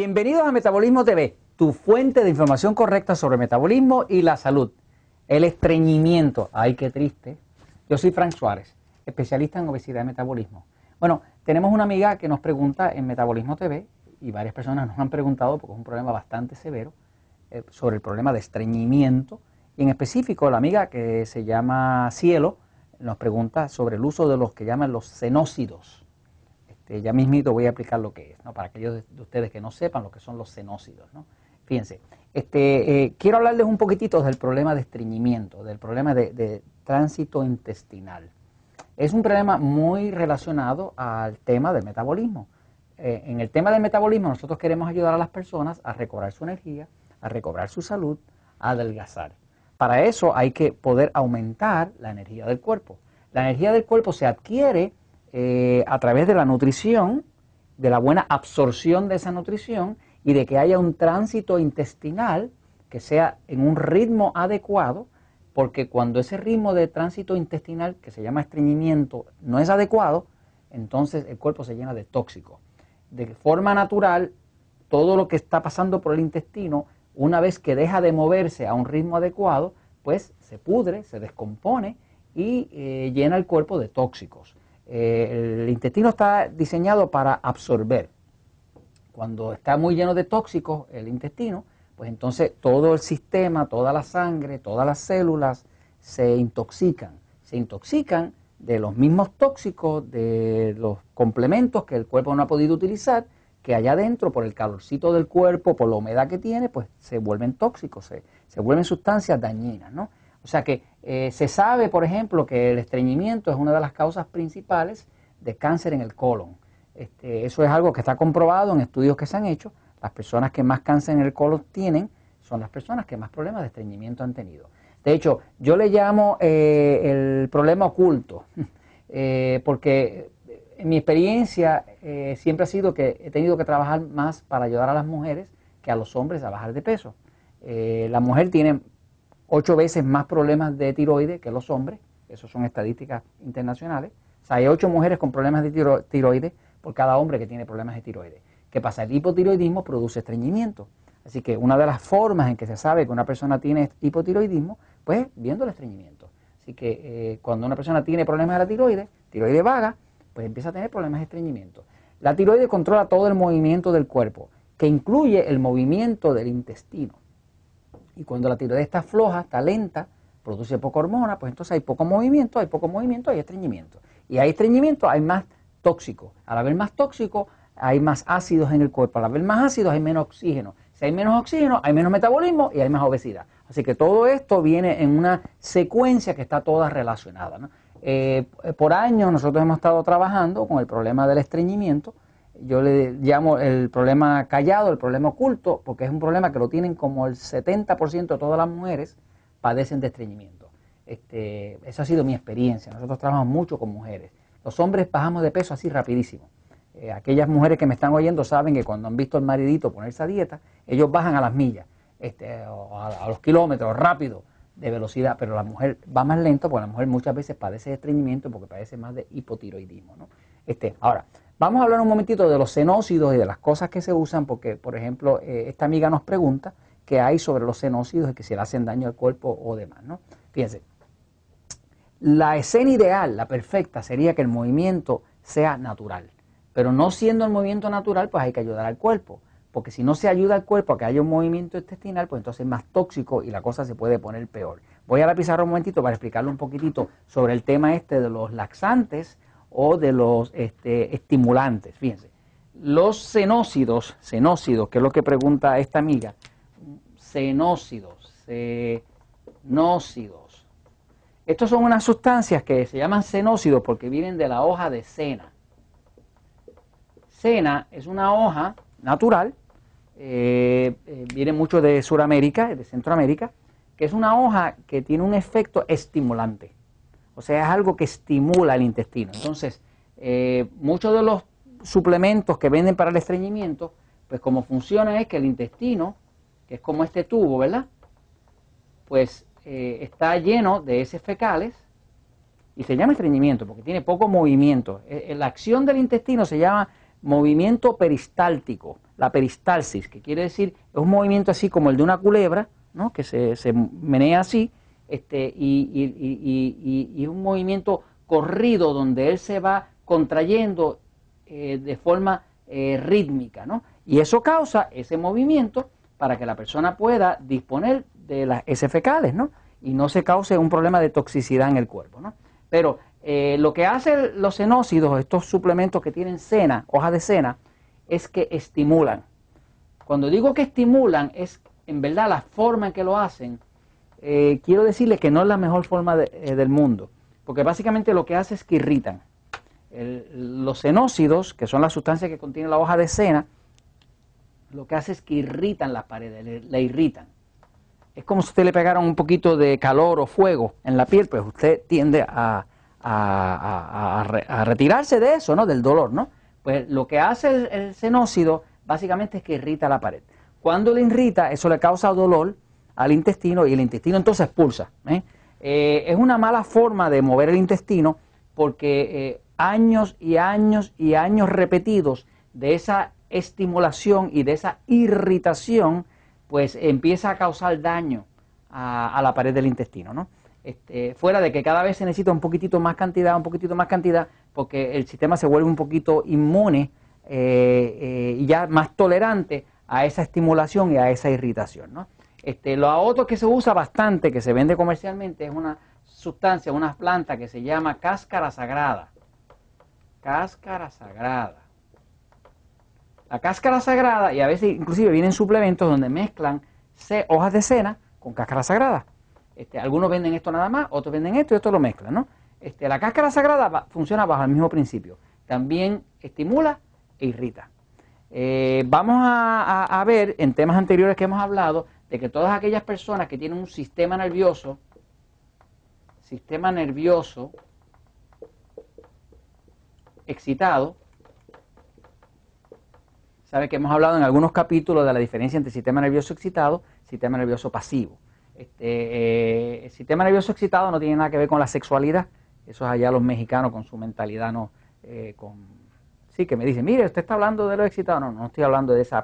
Bienvenidos a Metabolismo TV, tu fuente de información correcta sobre metabolismo y la salud. El estreñimiento, ay qué triste. Yo soy Frank Suárez, especialista en obesidad y metabolismo. Bueno, tenemos una amiga que nos pregunta en Metabolismo TV y varias personas nos han preguntado, porque es un problema bastante severo, eh, sobre el problema de estreñimiento. Y en específico, la amiga que se llama Cielo nos pregunta sobre el uso de los que llaman los cenócidos. Este, ya mismito voy a explicar lo que es, ¿no? para aquellos de ustedes que no sepan lo que son los cenócidos. ¿no? Fíjense, este, eh, quiero hablarles un poquitito del problema de estreñimiento, del problema de, tránsito intestinal. Es un problema muy relacionado al tema del metabolismo. Eh, en el tema del metabolismo nosotros queremos ayudar a las personas a recobrar su energía, a recobrar su salud, a adelgazar. Para eso hay que poder aumentar la energía del cuerpo. La energía del cuerpo se adquiere eh, a través de la nutrición, de la buena absorción de esa nutrición y de que haya un tránsito intestinal que sea en un ritmo adecuado, porque cuando ese ritmo de tránsito intestinal, que se llama estreñimiento, no es adecuado, entonces el cuerpo se llena de tóxicos. De forma natural, todo lo que está pasando por el intestino, una vez que deja de moverse a un ritmo adecuado, pues se pudre, se descompone y eh, llena el cuerpo de tóxicos. El intestino está diseñado para absorber. Cuando está muy lleno de tóxicos el intestino, pues entonces todo el sistema, toda la sangre, todas las células se intoxican. Se intoxican de los mismos tóxicos, de los complementos que el cuerpo no ha podido utilizar, que allá adentro, por el calorcito del cuerpo, por la humedad que tiene, pues se vuelven tóxicos, se, se vuelven sustancias dañinas, ¿no? O sea que eh, se sabe, por ejemplo, que el estreñimiento es una de las causas principales de cáncer en el colon. Este, eso es algo que está comprobado en estudios que se han hecho. Las personas que más cáncer en el colon tienen son las personas que más problemas de estreñimiento han tenido. De hecho, yo le llamo eh, el problema oculto, eh, porque en mi experiencia siempre ha sido que he tenido que trabajar más para ayudar a las mujeres que a los hombres a bajar de peso. la mujer tiene ocho veces más problemas de tiroides que los hombres, eso son estadísticas internacionales. O sea, hay ocho mujeres con problemas de tiroides por cada hombre que tiene problemas de tiroides. ¿Qué pasa? El hipotiroidismo produce estreñimiento. Así que una de las formas en que se sabe que una persona tiene hipotiroidismo, pues viendo el estreñimiento. Así que eh, cuando una persona tiene problemas de la tiroides, tiroides vaga, pues empieza a tener problemas de estreñimiento. La tiroides controla todo el movimiento del cuerpo, que incluye el movimiento del intestino. Y cuando la tiroides está floja, está lenta, produce poca hormona, pues entonces hay poco movimiento, hay poco movimiento, hay estreñimiento. Y hay estreñimiento, hay más tóxico. Al haber más tóxico, hay más ácidos en el cuerpo. Al haber más ácidos, hay menos oxígeno. Si hay menos oxígeno, hay menos metabolismo y hay más obesidad. Así que todo esto viene en una secuencia que está toda relacionada. Eh, por años nosotros hemos estado trabajando con el problema del estreñimiento yo le llamo el problema callado, el problema oculto, porque es un problema que lo tienen como el 70% de todas las mujeres padecen de estreñimiento. Este, esa ha sido mi experiencia. Nosotros trabajamos mucho con mujeres. Los hombres bajamos de peso así rapidísimo. Eh, aquellas mujeres que me están oyendo saben que cuando han visto al maridito ponerse a dieta, ellos bajan a las millas, este, a, los kilómetros, rápido, de velocidad, pero la mujer va más lento porque la mujer muchas veces padece de estreñimiento porque padece más de hipotiroidismo. ¿no? Este, ahora, Vamos a hablar un momentito de los cenócidos y de las cosas que se usan, porque, por ejemplo, eh, esta amiga nos pregunta qué hay sobre los cenócidos y que si le hacen daño al cuerpo o demás, ¿no? Fíjense, la escena ideal, la perfecta, sería que el movimiento sea natural. Pero no siendo el movimiento natural, pues hay que ayudar al cuerpo. Porque si no se ayuda al cuerpo a que haya un movimiento intestinal, pues entonces es más tóxico y la cosa se puede poner peor. Voy a la pizarra un momentito para explicarle un poquitito sobre el tema este de los laxantes o de los este, estimulantes. Fíjense, los cenócidos, cenócidos, que es lo que pregunta esta amiga, cenócidos, cenócidos. Estos son unas sustancias que se llaman cenócidos porque vienen de la hoja de cena. Cena es una hoja natural, eh, eh, viene mucho de Sudamérica, de Centroamérica, que es una hoja que tiene un efecto estimulante. O sea, es algo que estimula el intestino. Entonces, eh, muchos de los suplementos que venden para el estreñimiento, pues como funciona es que el intestino, que es como este tubo, ¿verdad? Pues eh, está lleno de heces fecales y se llama estreñimiento porque tiene poco movimiento. Eh, la acción del intestino se llama movimiento peristáltico. la peristalsis, que quiere decir, es un movimiento así como el de una culebra, ¿no? que se, se menea así, este, y, un movimiento corrido donde él se va contrayendo eh, de forma eh, rítmica, ¿no? Y eso causa ese movimiento para que la persona pueda disponer de las heces fecales, ¿no? Y no se cause un problema de toxicidad en el cuerpo, ¿no? Pero eh, lo que hacen los senócidos, estos suplementos que tienen cena, hojas de cena, es que estimulan. Cuando digo que estimulan, es en verdad la forma en que lo hacen, eh, quiero decirles que no es la mejor forma eh, del mundo, porque básicamente lo que hace es que irritan. los senócidos, que son las sustancias que contiene la hoja de cena, lo que hace es que irritan las paredes, le, irritan. Es como si usted le pegara un poquito de calor o fuego en la piel, pues usted tiende a, retirarse de eso, ¿no? Del dolor, ¿no? Pues lo que hace el, el básicamente es que irrita la pared. Cuando le irrita, eso le causa dolor al intestino y el intestino entonces expulsa. ¿eh? Eh, es una mala forma de mover el intestino porque eh, años y años y años repetidos de esa estimulación y de esa irritación, pues empieza a causar daño a, la pared del intestino, ¿no? Este, fuera de que cada vez se necesita un poquitito más cantidad, un poquitito más cantidad, porque el sistema se vuelve un poquito inmune y ya más tolerante a esa estimulación y a esa irritación, ¿no? Este, lo otro que se usa bastante, que se vende comercialmente, es una sustancia, una planta que se llama cáscara sagrada. Cáscara sagrada. La cáscara sagrada, y a veces inclusive vienen suplementos donde mezclan hojas de cena con cáscara sagrada. Este, algunos venden esto nada más, otros venden esto y esto lo mezclan. ¿no? Este, la cáscara sagrada funciona bajo el mismo principio. También estimula e irrita. Eh, vamos a ver en temas anteriores que hemos hablado de que todas aquellas personas que tienen un sistema nervioso, sistema nervioso excitado, sabe que hemos hablado en algunos capítulos de la diferencia entre sistema nervioso excitado y sistema nervioso pasivo. Este, eh, el sistema nervioso excitado no tiene nada que ver con la sexualidad, eso es allá los mexicanos con su mentalidad, no, eh, con, sí, que me dicen, mire, usted está hablando de lo excitado, no, no estoy hablando de ese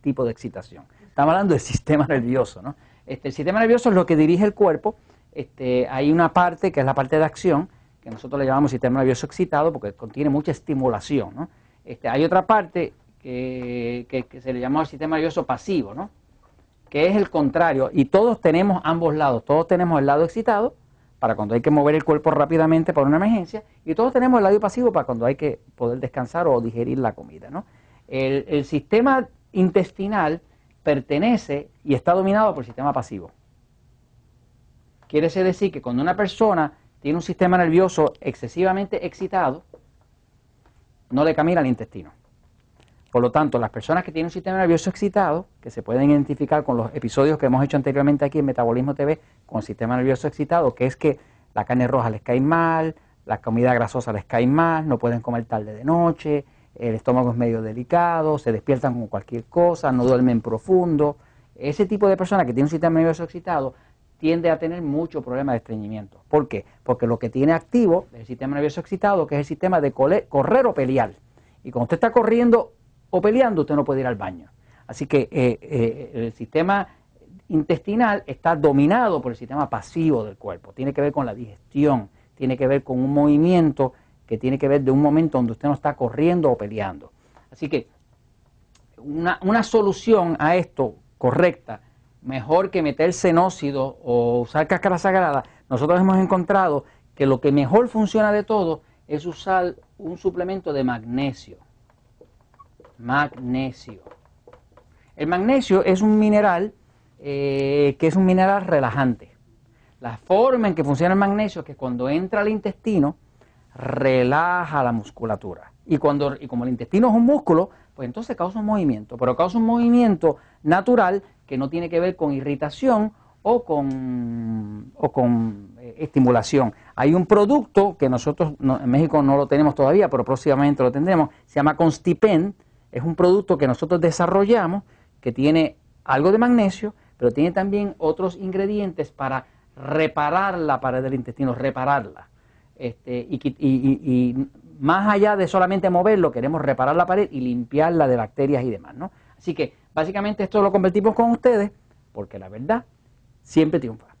tipo de excitación. Estamos hablando del sistema nervioso, ¿no? Este, el sistema nervioso es lo que dirige el cuerpo. Este, hay una parte que es la parte de acción, que nosotros le llamamos sistema nervioso excitado porque contiene mucha estimulación, ¿no? Este, hay otra parte que, se le llama el sistema nervioso pasivo, ¿no? Que es el contrario. Y todos tenemos ambos lados. Todos tenemos el lado excitado para cuando hay que mover el cuerpo rápidamente para una emergencia y todos tenemos el lado pasivo para cuando hay que poder descansar o digerir la comida, ¿no? El sistema intestinal pertenece y está dominado por el sistema pasivo. Quiere decir que cuando una persona tiene un sistema nervioso excesivamente excitado, no le camina el intestino. Por lo tanto, las personas que tienen un sistema nervioso excitado, que se pueden identificar con los episodios que hemos hecho anteriormente aquí en Metabolismo TV, con el sistema nervioso excitado, que es que la carne roja les cae mal, la comida grasosa les cae mal, no pueden comer tarde de noche, el estómago es medio delicado, se despiertan con cualquier cosa, no duermen profundo. Ese tipo de persona que tiene un sistema nervioso excitado tiende a tener mucho problema de estreñimiento. ¿Por qué? Porque lo que tiene activo es el sistema nervioso excitado, que es el sistema de correr o pelear. Y cuando usted está corriendo o peleando, usted no puede ir al baño. Así que eh, eh, el sistema intestinal está dominado por el sistema pasivo del cuerpo. Tiene que ver con la digestión, tiene que ver con un movimiento que tiene que ver de un momento donde usted no está corriendo o peleando. Así que una, solución a esto correcta, mejor que meter senócido o usar cáscara sagrada, nosotros hemos encontrado que lo que mejor funciona de todo es usar un suplemento de magnesio. Magnesio. El magnesio es un mineral eh, que es un mineral relajante. La forma en que funciona el magnesio es que cuando entra al intestino, relaja la musculatura. Y, cuando, y como el intestino es un músculo, pues entonces causa un movimiento, pero causa un movimiento natural que no tiene que ver con irritación o con, o con eh, estimulación. Hay un producto que nosotros en México no lo tenemos todavía, pero próximamente lo tendremos, se llama Constipen, es un producto que nosotros desarrollamos que tiene algo de magnesio, pero tiene también otros ingredientes para reparar la pared del intestino, repararla. Este, y, más allá de solamente moverlo, queremos reparar la pared y limpiarla de bacterias y demás, ¿no? Así que básicamente esto lo convertimos con ustedes porque la verdad siempre triunfa.